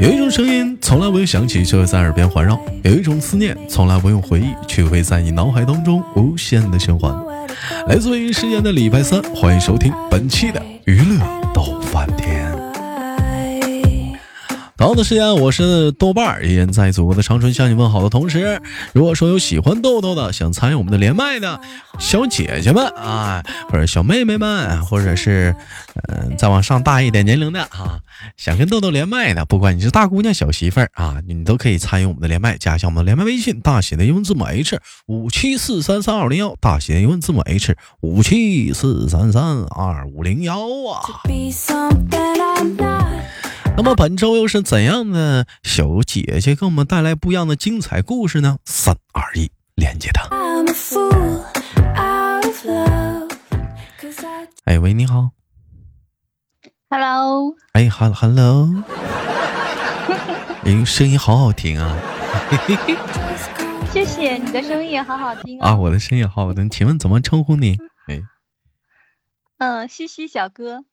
有一种声音从来不用响起，却会在耳边环绕；有一种思念从来不用回忆，却会在你脑海当中无限的循环。来自于时间的礼拜三，欢迎收听本期的娱乐逗翻天。好的时间，我是豆瓣儿，依然在祖国的长春向你问好的同时，如果说有喜欢豆豆的，想参与我们的连麦的小姐姐们啊，或者小妹妹们，或者是嗯再往上大一点年龄的啊，想跟豆豆连麦的，不管你是大姑娘小媳妇儿啊，你都可以参与我们的连麦，加一下我们的连麦微信，大写的英文字母 H 五七四三三二零幺，大写的英文字母 H 五七四三三二五零幺啊。那么本周又是怎样的小姐姐给我们带来不一样的精彩故事呢？三二一，连接他。哎喂，你好。Hello，哎哈，Hello。哎，声音好好听啊！谢谢你的声音也好好听啊，哦。我的声音好好听。请问怎么称呼你？哎，嗯，西西小哥，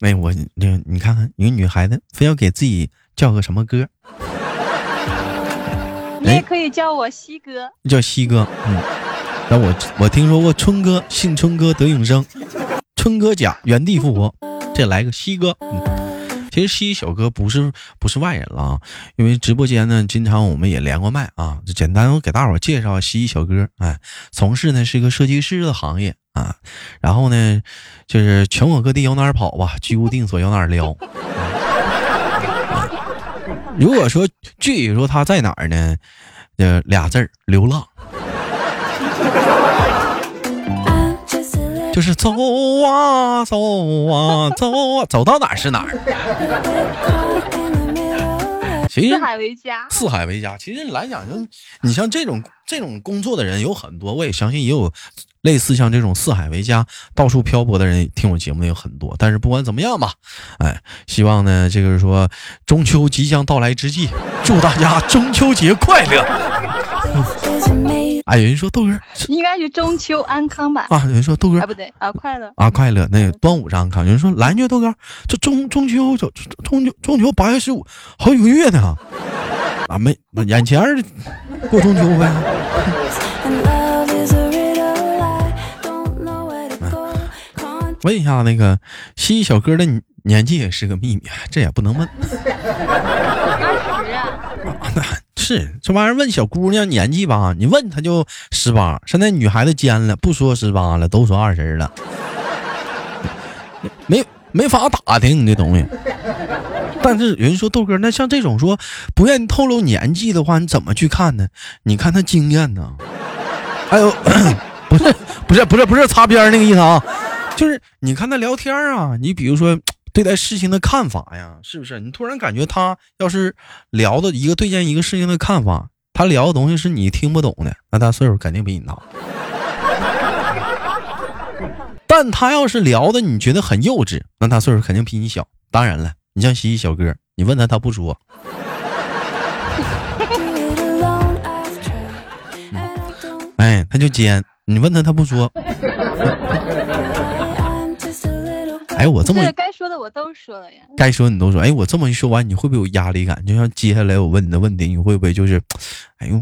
哎，我你你看看，一个女孩子非要给自己叫个什么歌？你也可以叫我西哥。叫西哥。嗯，那我我听说过春哥，信春哥得永生，春哥甲原地复活，这来个西哥。嗯，其实西小哥不是不是外人了啊，因为直播间呢，经常我们也连过麦啊。就简单我给大伙介绍西小哥，哎，从事呢是一个设计师的行业啊，然后呢就是全国各地有哪儿跑吧，居无定所有哪儿撩。如果说具体说他在哪儿呢？呃，俩字儿，流浪，就是走啊走啊走啊，走到哪儿是哪儿。其实四海为家，四海为家，其实来讲，就你像这种这种工作的人有很多，我也相信也有类似像这种四海为家、到处漂泊的人，听我节目的有很多。但是不管怎么样吧，哎，希望呢，这个说中秋即将到来之际，祝大家中秋节快乐。哎，有人说豆哥 应该是中秋安康吧？啊，有人说豆哥啊，不对啊，快乐。啊，快乐！那个端午安康，有人说来月豆哥，这中中秋中中秋中秋八月十五，好几个月呢，啊没眼前过中秋呗。问一下那个西西小哥的年纪也是个秘密，这也不能问。是这玩意儿问小姑娘年纪吧，你问她就十八。现在女孩子尖了，不说十八了，都说二十了，没没法打听你这东西。但是有人说豆哥，那像这种说不愿意透露年纪的话，你怎么去看呢？你看他经验呢？还有，不是不是不是不是擦边那个意思啊，就是你看他聊天啊，你比如说对待事情的看法呀，是不是？你突然感觉他要是聊的一个对见一个事情的看法，他聊的东西是你听不懂的，那他岁数肯定比你大。但他要是聊的你觉得很幼稚，那他岁数肯定比你小。当然了，你像西西小哥，你问他他不说，哎，他就尖，你问他他不说。哎，我这么该说的我都说了呀。该说你都说，哎，我这么一说完，你会不会有压力感？就像接下来我问你的问题，你会不会就是，哎呦，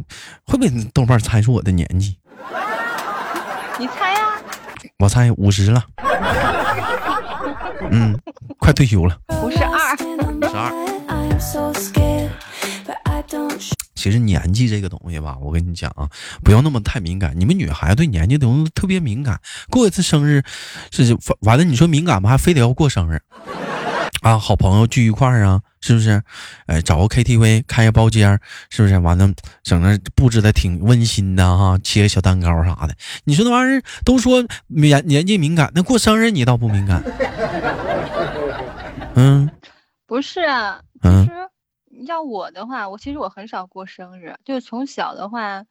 会不会豆瓣猜出我的年纪？你猜呀？我猜五十了，嗯，快退休了，五十二。五十二。其实年纪这个东西吧，我跟你讲啊，不要那么太敏感。你们女孩子对年纪的东西特别敏感，过一次生日，是完了你说敏感吧，还非得要过生日啊？好朋友聚一块儿啊，是不是？哎，找个 KTV 开个包间儿，是不是？完了整那布置的挺温馨的哈，切个小蛋糕啥的。你说那玩意儿都说年年纪敏感，那过生日你倒不敏感？嗯不是啊，其嗯实要我的话，我其实我很少过生日，就是从小的话，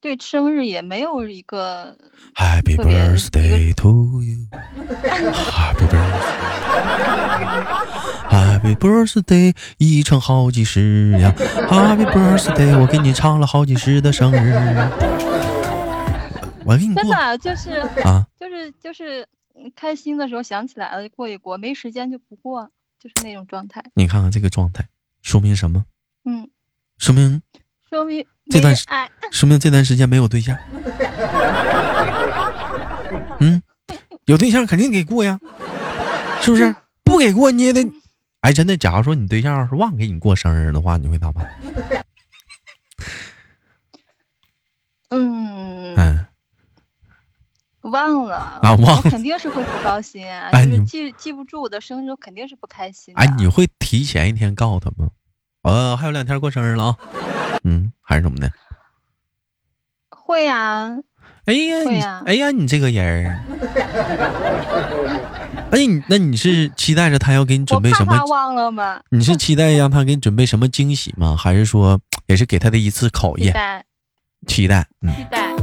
对生日也没有一个，Happy birthday to you，Happy birthday，Happy birthday，一唱好几十呀，Happy birthday，我给你唱了好几十的生日，我给你真的就是啊。就是就是嗯开心的时候想起来了就过一过，没时间就不过，就是那种状态。你看看这个状态，说明什么？嗯，说明说明这段时。说明这段时间没有对象。嗯，有对象肯定给过呀，是不是？不给过你也得。哎，真的，假如说你对象要是忘给你过生日的话，你会咋办？嗯，嗯，忘了啊忘了我肯定是会不高兴啊，就是记记不住我的生日，我肯定是不开心的。哎，你会提前一天告诉他吗？呃，还有两天过生日了啊。嗯，还是怎么的？会呀、哎呀，你会呀哎呀，你这个人儿，哎，你那你是期待着他要给你准备什么他？忘了吗？你是期待让他给你准备什么惊喜吗？还是说也是给他的一次考验？期待期待，嗯，期待，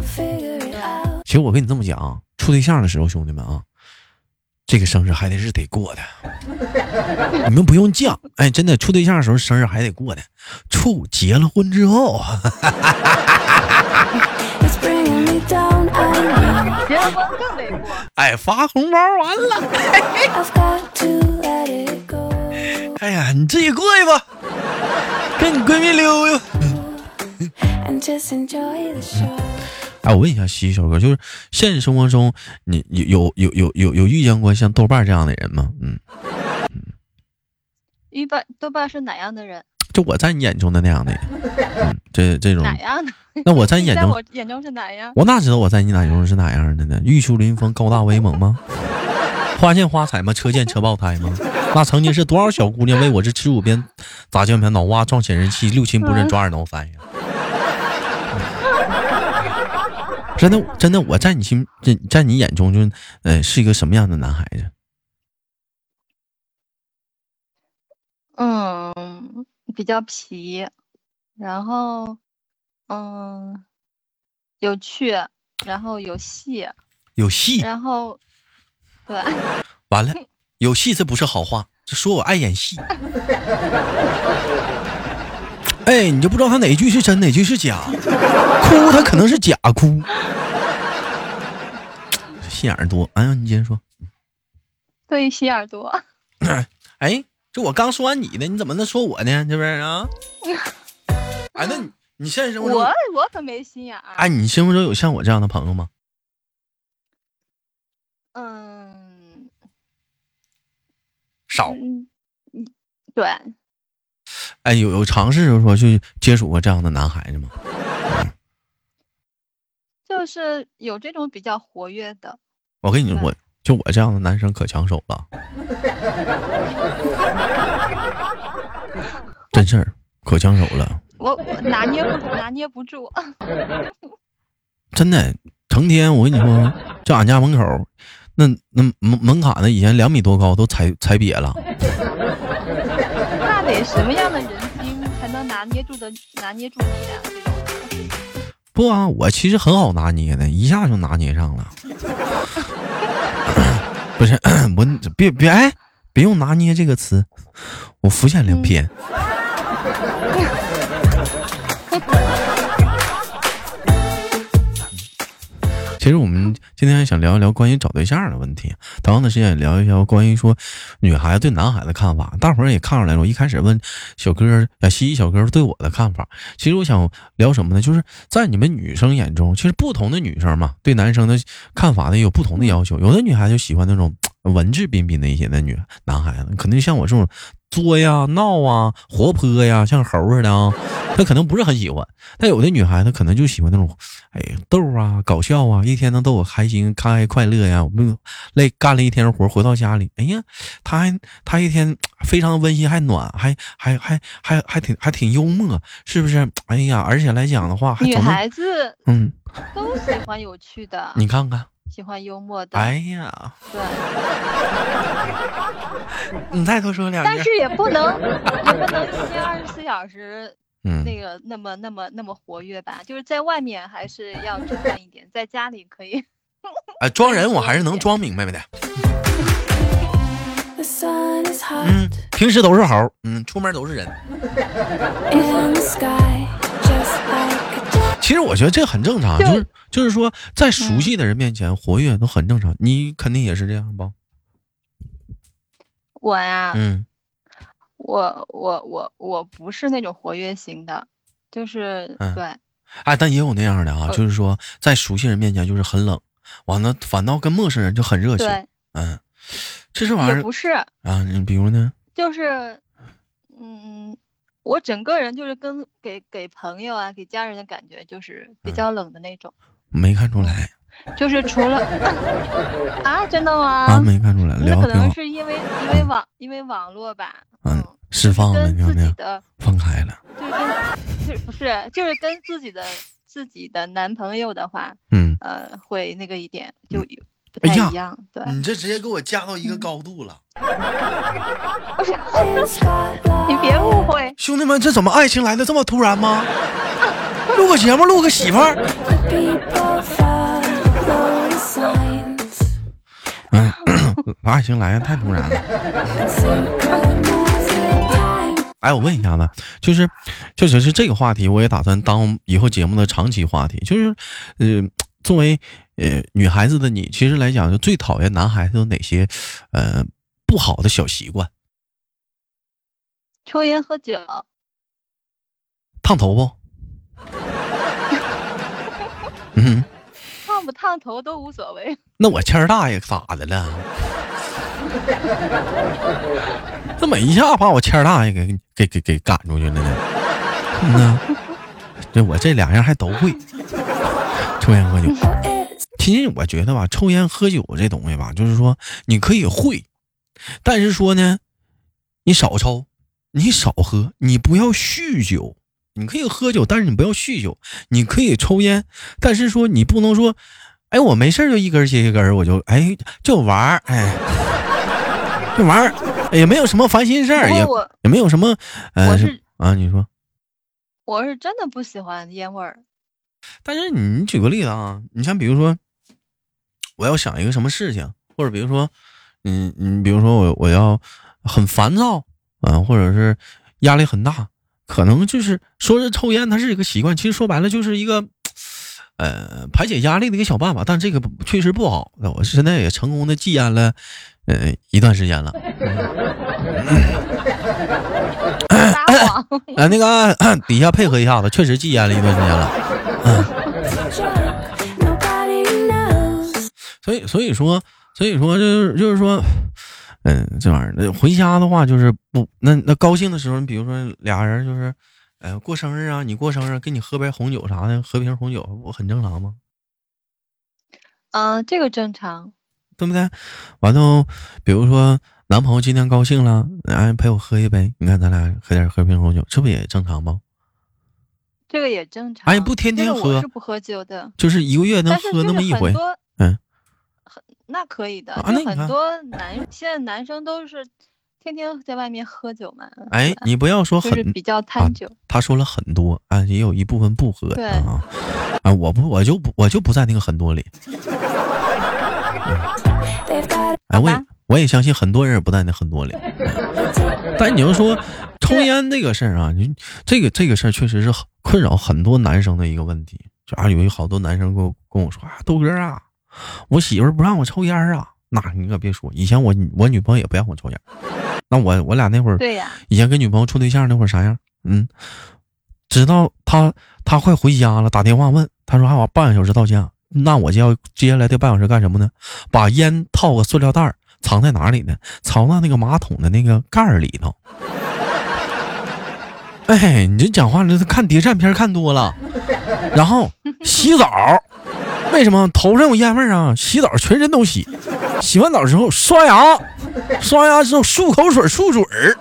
其实我跟你这么讲啊，处对象的时候，兄弟们啊，这个生日还得是得过的，你们不用犟，哎，真的处对象的时候生日还得过的，处结了婚之后，It's bringing me down. I 结了婚更得过。哎，发红包完了.哎呀，你自己过去吧，跟你闺蜜溜溜。哎，我问一下西西小哥，就是现实生活中，你有有有有有有遇见过像豆瓣这样的人吗？嗯，一般豆瓣是哪样的人？就我在你眼中的那样的人，嗯，这这种，哪样的？那我在你眼中，我眼中是哪样？我哪知道我在你眼中是哪样的呢？玉树临风，高大威猛吗？花见花彩吗？车见车爆胎吗？那曾经是多少小姑娘为我这耻辱鞭砸键盘，脑瓜撞显示器，六亲不认抓耳挠腮呀！真的，真的，我在你心，在在你眼中就，呃，是一个什么样的男孩子？嗯，比较皮，然后嗯，有趣，然后有戏，有戏，然后对，完了，有戏这不是好话，这说我爱演戏。哎，你就不知道他哪句是真，哪句是假，哭他可能是假哭，心眼儿多。哎呀，你接着说。对，心眼儿多。哎，这我刚说完你的，你怎么能说我呢？这不是啊？哎，那你你现实生活中我，我可没心眼儿。哎，你生活中有像我这样的朋友吗？嗯少。嗯，嗯对，哎，有有尝试着说去接触过这样的男孩子吗？就是有这种比较活跃的。我跟你说，就我这样的男生可抢手了，真事儿，可抢手了，我我拿捏不拿捏不住，真的。成天我跟你说，就俺家门口，那那门门槛呢，以前两米多高都踩踩瘪了。那得什么样的人精才能拿捏住的拿捏住你啊？这种不啊，我其实很好拿捏的，一下就拿捏上了。不是 我，别别哎，别用“拿捏”这个词，我浮想联翩。其实我们今天想聊一聊关于找对象的问题，同样的时间也聊一聊关于说女孩子对男孩子看法。大伙儿也看出来了，我一开始问小哥啊，西西小哥对我的看法。其实我想聊什么呢？就是在你们女生眼中，其实不同的女生嘛，对男生的看法呢有不同的要求。有的女孩就喜欢那种文质彬彬的一些的女男孩子，可能像我这种作呀、闹啊、活泼呀，像猴似的啊，他可能不是很喜欢。但有的女孩子可能就喜欢那种，哎，逗啊、搞笑啊，一天能逗我开心、开快乐呀。我们累干了一天活，回到家里，哎呀，他还他一天非常温馨，还暖，还还还还还挺还挺幽默，是不是？哎呀，而且来讲的话，还女孩子嗯，都喜欢有趣的，你看看，喜欢幽默的，哎呀，对，你再多说两句但是。也不能也不能一天二十四小时嗯，那个那么那么那么活跃吧，就是在外面还是要沉稳一点，在家里可以。哎，装人我还是能装明白的。The. 嗯，平时都是猴，嗯，出门都是人。其实我觉得这很正常，就就是就是说，在熟悉的人面前活跃都很正常。你肯定也是这样吧？我呀，嗯我我我我不是那种活跃型的，就是、嗯对哎，但也有那样的啊，呃就是说在熟悉人面前就是很冷，完了反倒跟陌生人就很热情。嗯，这是玩意儿不是，啊，你比如呢？就是嗯，我整个人就是跟给给朋友啊、给家人的感觉就是比嗯。较冷的那种，没看出来就是除了啊，真的吗？啊，没看出来，那可能聊挺好，是因为因为网因为网络吧，嗯嗯，释放了，跟你看没有？自己的放开了，就是跟就是不是就是跟自己的自己的男朋友的话，嗯，呃，会那个一点就有不哎呀太一样，对，你这直接给我架到一个高度了. 你别误会，兄弟们，这怎么爱情来的这么突然吗？录个节目，录个媳妇儿.嗯，爱情来的太突然了。哎，我问一下子，就是，确实是这个话题，我也打算当以后节目的长期话题。就是，呃，作为呃女孩子的你，其实来讲，就最讨厌男孩子有哪些呃不好的小习惯？抽烟喝酒，烫头不？嗯，烫不烫头都无所谓。那我谦儿大爷咋的了？这么一下把我谦儿大爷给给给给赶出去了呢？嗯呐，这我这两样还都会，抽烟喝酒。其实我觉得吧，抽烟喝酒这东西吧，就是说你可以会，但是说呢，你少抽，你少喝，你不要酗酒。你可以喝酒，但是你不要酗酒。你可以抽烟，但是说你不能说，哎，我没事儿就一根接一根，我就哎就玩儿，哎，就玩儿，也没有什么烦心事儿，也也没有什么呃啊，你说。我是真的不喜欢烟味儿。但是你举个例子啊，你像比如说，我要想一个什么事情，或者比如说，嗯嗯，比如说我我要很烦躁啊，或者是压力很大，可能就是说是抽烟，它是一个习惯，其实说白了就是一个。呃，排解压力的一个小办法，但这个确实不好。那我现在也成功的戒烟了，呃，一段时间了。撒谎，呃，那个底下配合一下子，确实戒烟了一段时间了。drunk. 所以所以说所以说就是就是说，嗯，这玩意儿那回家的话就是不那那高兴的时候，你比如说俩人就是，呃，过生日啊，你过生日给你喝杯红酒啥的，喝瓶红酒不很正常吗？嗯，这个正常。对不对？完了，比如说男朋友今天高兴了，哎，陪我喝一杯，你看咱俩喝点喝瓶红酒，这不也正常吗？这个也正常。哎不天天这个喝我是不喝酒的，就是一个月能喝那么一回，那可以的。很多男现在男生都是天天在外面喝酒嘛。哎，你不要说很就是比较贪酒。他说了很多啊，也有一部分不喝对啊啊，我不我就不我就不在那个很多里，哎，我也我也相信很多人也不在那很多里，但你要说抽烟这个事儿啊，你这个这个事儿确实是困扰很多男生的一个问题，就啊有好多男生跟我跟我说啊，豆哥啊，我媳妇儿不让我抽烟啊，那你可别说，以前我我女朋友也不让我抽烟，那我我俩那会儿对呀，以前跟女朋友处对象那会儿啥样？嗯，直到他他快回家了，打电话问，他说还有半个小时到家，那我就要接下来这半小时干什么呢？把烟套个塑料袋儿藏在哪里呢？藏到那个马桶的那个盖儿里头。哎，你这讲话这看谍战片看多了，然后洗澡，为什么头上有烟味儿啊？洗澡全身都洗，洗完澡之后刷牙，刷牙之后漱口水漱嘴儿，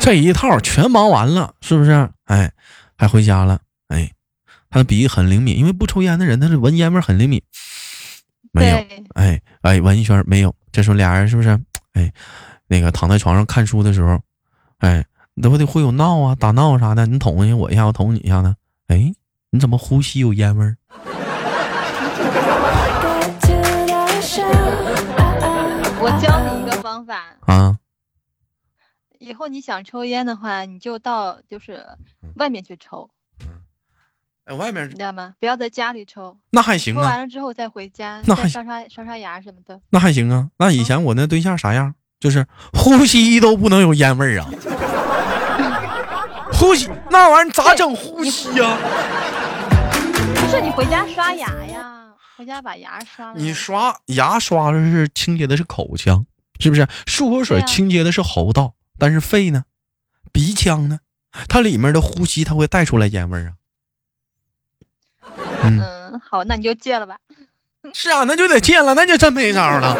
这一套全忙完了，是不是？哎，还回家了，哎，他的鼻子很灵敏，因为不抽烟的人他是闻烟味儿很灵敏，没有，哎哎，闻一圈儿没有，这时候俩人是不是？哎，那个躺在床上看书的时候，哎，你都得会有闹啊、打闹啥的，你捅一下我一下，我捅你一下呢，哎，你怎么呼吸有烟味儿. Uh-uh. 我教你一个方法，啊？以后你想抽烟的话，你就到就是嗯外面去抽，哎，外面你知道吗？不要在家里抽，那还行抽啊，完了之后再回家，那还刷刷刷刷牙什么的。那还行啊。那以前我那对象啥样？就是呼吸都不能有烟味儿啊！呼吸那玩意儿咋整呼吸呀、不是你回家刷牙呀，回家把牙刷了。你刷牙刷的是清洁的是口腔，是不是？漱口水清洁的是喉道，但是肺呢，鼻腔呢，它里面的呼吸它会带出来烟味儿啊。嗯，嗯，好，那你就戒了吧。是啊，那就得戒了，那就真没招了。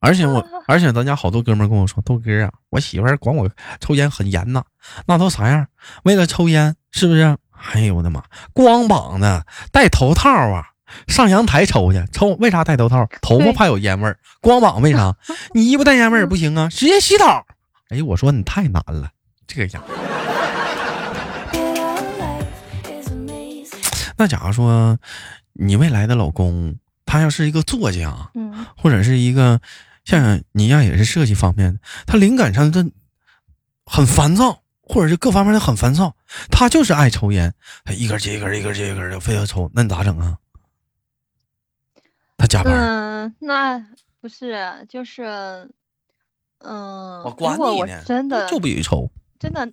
而且我，而且咱家好多哥们跟我说，豆哥啊，我媳妇儿管我抽烟很严呐，那都啥样？为了抽烟，是不是？哎呦我的妈，光膀子，戴头套啊，上阳台抽去，抽为啥戴头套？头发怕有烟味儿，光膀为啥？你衣服带烟味儿不行啊，直接洗澡。哎，我说你太难了，这个样。bit of life is amazing. 那假如说你未来的老公，他要是一个作家，嗯，或者是一个像你一样也是设计方面的，他灵感上这很烦躁，或者是各方面的很烦躁，他就是爱抽烟，他一根接一根，一根接一根的，非要抽，那你咋整啊？他加班，嗯，那不是，就是，嗯，我管你呢真的就不许抽。真的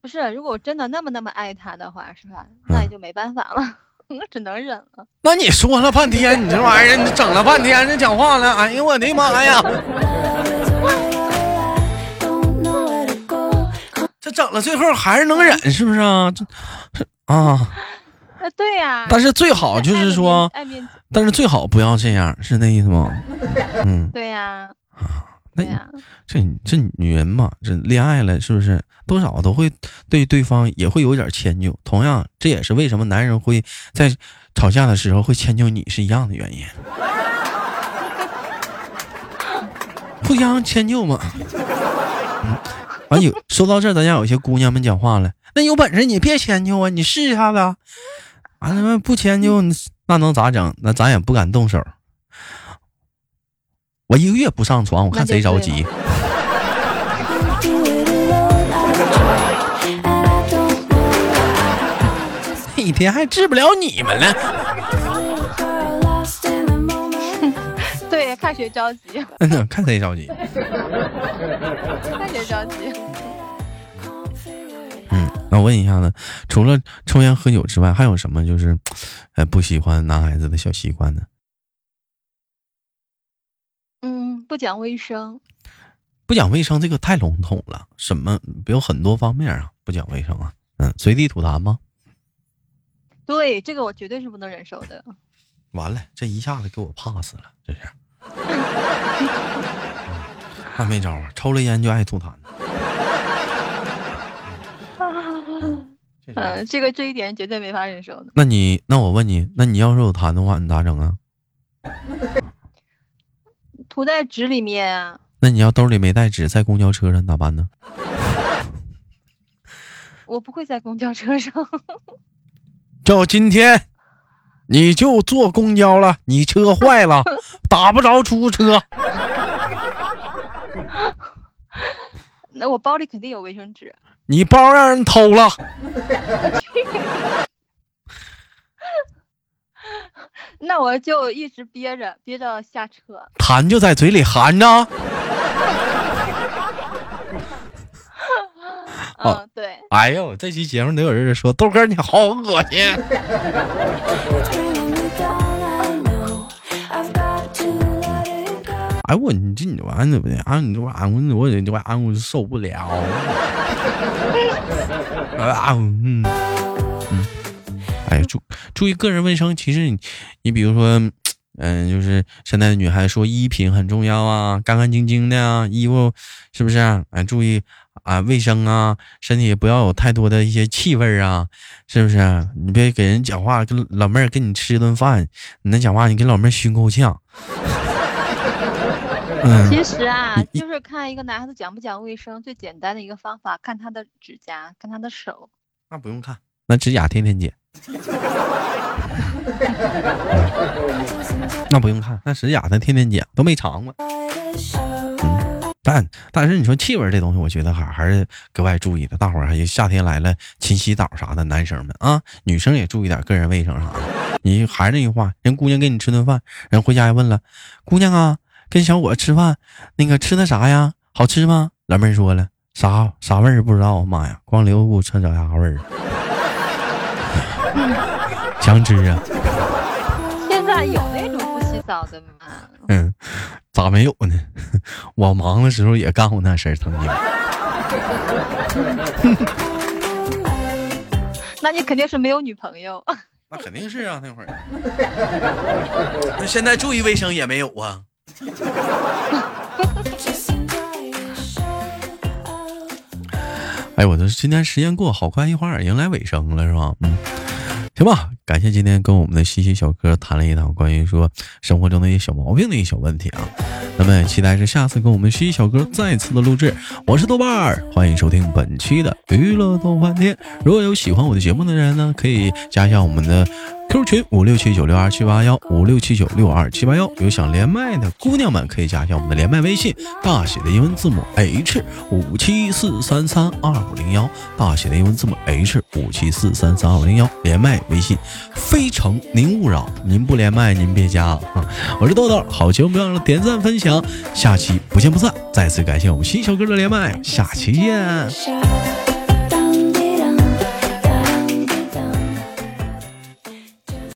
不是，如果我真的那么那么爱他的话，是吧？那也嗯就没办法了，我只能忍了。那你说了半天，你这玩意儿，你整了半天，这讲话了，哎呦我的妈呀！这整了最后还是能忍，是不是啊？这这啊，呃，对呀、但是最好就是说，但是最好不要这样，是那意思吗？嗯。对呀、那对呀、这这女人嘛，这恋爱了是不是多少都会对对方也会有点迁就？同样，这也是为什么男人会在吵架的时候会迁就你是一样的原因，互相迁就嘛。嗯，完有 说到这儿，咱家有些姑娘们讲话了，那有本事你别迁就啊，你试一下子啊。完了不迁就，那能咋整？那咱也不敢动手。我一个月不上床，我看谁着急。一天还治不了你们了。看谁着急，嗯，看谁着急。看谁着急。嗯，那我问一下呢，除了抽烟喝酒之外，还有什么就是，呃，不喜欢男孩子的小习惯呢？嗯，不讲卫生，不讲卫生这个太笼统了，什么有很多方面啊，不讲卫生啊，嗯，随地吐痰吗？对这个我绝对是不能忍受的。完了，这一下子给我 pass 了，这是。嗯 那没招啊，抽了烟就爱吐痰。嗯，这个这一点绝对没法忍受的。那你，那我问你，那你要是有痰的话，你咋整啊？涂在纸里面啊，那你要兜里没带纸，在公交车上咋办呢？我不会在公交车上。就今天，你就坐公交了，你车坏了，打不着出租车，那我包里肯定有卫生纸。你包让人偷了，那我就一直憋着，憋着下车。痰就在嘴里含着。哦 嗯，对，哎呦，这期节目得有人说豆哥你好恶心。哎我你这你玩意儿不对啊？你这玩意儿我我这玩意儿我就受不了。啊嗯嗯，哎注注意个人卫生。其实你你比如说，嗯、就是现在的女孩说衣品很重要啊，干干净净的啊，衣服是不是啊？哎，注意啊卫生啊，身体不要有太多的一些气味儿啊，是不是啊、你别给人讲话，跟老妹儿跟你吃顿饭，你那讲话你给老妹儿熏够呛。嗯，其实啊，就是看一个男孩子讲不讲卫生，最简单的一个方法，看他的指甲，看他的手。那不用看，那指甲天天剪。那不用看，那指甲他天天剪，都没长过。但但是你说气味这东西，我觉得还还是格外注意的。大伙儿还夏天来了，勤洗澡啥的，男生们啊，女生也注意点个人卫生啥的。你还是那句话，人姑娘给你吃顿饭，人回家还问了，姑娘啊，跟小伙吃饭，那个吃的啥呀？好吃吗？老妹儿说了，啥啥味儿不知道，妈呀，光留股臭脚丫味儿，强吃啊！现在有那种不洗澡的吗？嗯，咋没有呢？我忙的时候也干过那事儿，曾经。那你肯定是没有女朋友。那肯定是啊，那会儿。那现在注意卫生也没有啊。哎，我这今天时间过好快，一会儿迎来尾声了，是吧？嗯，行吧，感谢今天跟我们的西西小哥谈了一堂关于说生活中的一些小毛病的一些小问题啊。那么也期待着下次跟我们西西小哥再次的录制。我是豆瓣儿，欢迎收听本期的娱乐豆瓣天。如果有喜欢我的节目的人呢，可以加一下我们的 Q 群五六七九六二七八幺五六七九六二七八幺。有想连麦的姑娘们，可以加一下我们的连麦微信，大写的英文字母 H 五七四三三二五零幺，大写的英文字母 H 五七四三三二五零幺。连麦微信，非诚您勿扰，您不连麦您别加啊！我是豆豆，好节目不要了点赞分享，下期不见不散。再次感谢我们新小哥的连麦，下期见。